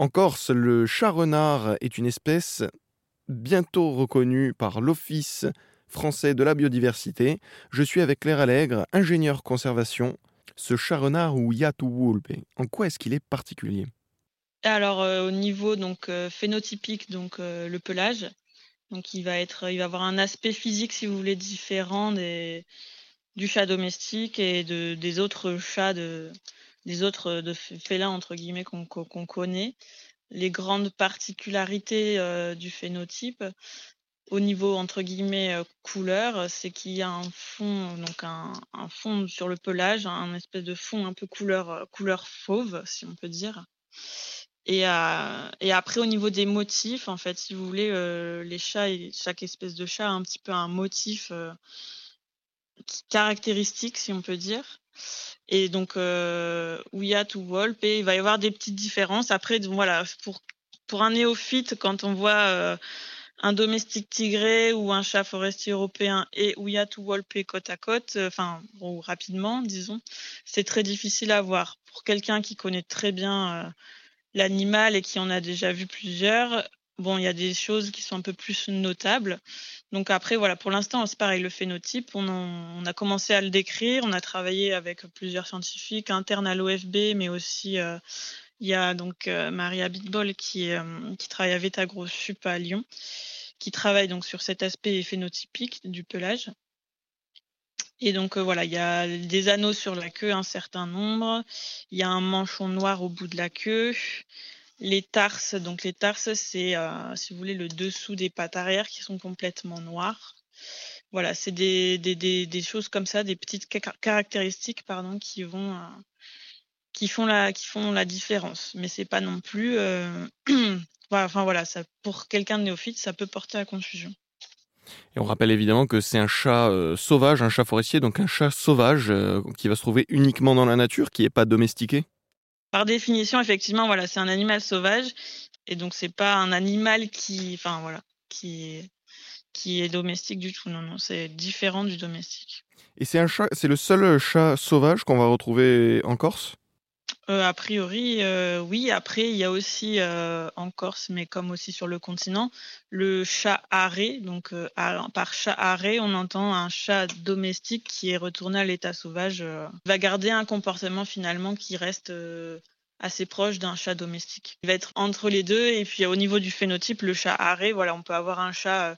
En Corse, le chat renard est une espèce bientôt reconnue par l'Office français de la biodiversité. Je suis avec Claire Allègre, ingénieur conservation. Ce chat renard ou Yatu Wulpe, en quoi est-ce qu'il est particulier? Alors euh, au niveau donc euh, phénotypique, donc euh, le pelage, il va être, il va avoir un aspect physique si vous voulez différent du chat domestique et de, des autres chats de, des autres de félins entre guillemets qu'on connaît. Les grandes particularités euh, du phénotype au niveau entre guillemets euh, couleur, c'est qu'il y a un fond, donc un, fond sur le pelage, un espèce de fond un peu couleur euh, couleur fauve, si on peut dire. Et, euh, et, après, au niveau des motifs, en fait, si vous voulez, euh, les chats, chaque espèce de chat a un petit peu un motif euh, caractéristique, si on peut dire. Et donc, euh, Ouyat ou Wolp, et il va y avoir des petites différences. Après, voilà, pour, pour un néophyte, quand on voit euh, un domestique tigré ou un chat forestier européen et Ouyat ou Wolpe côte à côte, euh, enfin, ou rapidement, disons, c'est très difficile à voir. Pour quelqu'un qui connaît très bien euh, l'animal et qui en a déjà vu plusieurs, bon, il y a des choses qui sont un peu plus notables. Donc après, voilà, pour l'instant, c'est pareil, le phénotype, on, a commencé à le décrire, on a travaillé avec plusieurs scientifiques internes à l'OFB, mais aussi euh, il y a donc euh, Maria Bitbol qui, euh, travaille à Vetagrosup à Lyon, qui travaille donc sur cet aspect phénotypique du pelage. Et donc voilà, il y a des anneaux sur la queue, un certain nombre. Il y a un manchon noir au bout de la queue. Les tarses, donc les tarses, c'est, euh, si vous voulez, le dessous des pattes arrière qui sont complètement noirs. Voilà, c'est des, des, des, choses comme ça, des petites caractéristiques, pardon, qui vont, euh, qui font la, qui font la différence. Mais c'est pas non plus, euh, enfin voilà, ça, pour quelqu'un de néophyte, ça peut porter à confusion. Et on rappelle évidemment que c'est un chat sauvage, un chat forestier, donc un chat sauvage qui va se trouver uniquement dans la nature, qui n'est pas domestiqué? Par définition, effectivement, voilà, c'est un animal sauvage et donc c'est pas un animal qui, enfin voilà, qui est, domestique du tout. Non, non, c'est différent du domestique. Et c'est un chat, c'est le seul chat sauvage qu'on va retrouver en Corse? Euh, a priori, euh, oui. Après, il y a aussi euh, en Corse, mais comme aussi sur le continent, le chat arrêt. Donc, par chat arrêt, on entend un chat domestique qui est retourné à l'état sauvage, va garder un comportement finalement qui reste assez proche d'un chat domestique. Il va être entre les deux. Et puis, au niveau du phénotype, le chat arrêt, voilà, on peut avoir un chat.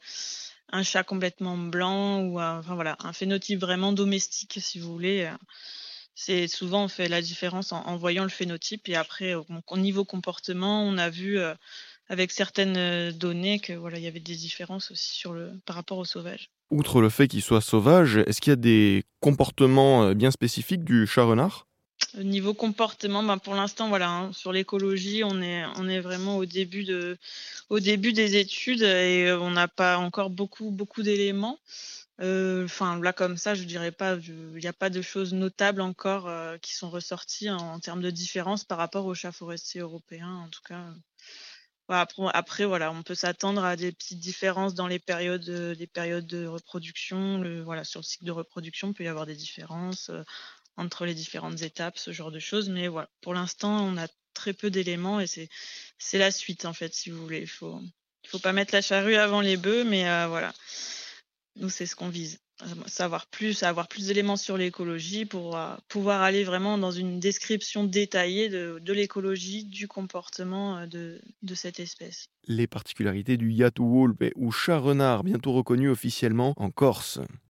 un chat complètement blanc ou enfin voilà un phénotype vraiment domestique si vous voulez c'est souvent on fait la différence en, en, voyant le phénotype et après au, au, niveau comportement on a vu euh, avec certaines euh, données que voilà il y avait des différences aussi sur le par rapport au sauvage. Outre le fait qu'il soit sauvage, est-ce qu'il y a des comportements euh, bien spécifiques du chat renard? Niveau comportement, ben pour l'instant, voilà, hein, sur l'écologie, on est, on est vraiment au début de, au début des études et on n'a pas encore beaucoup, beaucoup d'éléments. Enfin, euh, là, comme ça, je dirais pas, il n'y a pas de choses notables encore euh, qui sont ressorties en, termes de différence par rapport aux chats forestiers européens, en tout cas. Voilà, après, voilà, on peut s'attendre à des petites différences dans les périodes, euh, périodes de reproduction. Le, voilà, sur le cycle de reproduction, il peut y avoir des différences entre les différentes étapes, ce genre de choses. Mais voilà, pour l'instant, on a très peu d'éléments et c'est, la suite, en fait, si vous voulez. Il faut, faut pas mettre la charrue avant les bœufs, mais voilà. Nous, c'est ce qu'on vise. Savoir plus, avoir plus d'éléments sur l'écologie pour uh, pouvoir aller vraiment dans une description détaillée de, l'écologie, du comportement de, de, cette espèce. Les particularités du Yatu Wolpe ou chat renard, bientôt reconnu officiellement en Corse.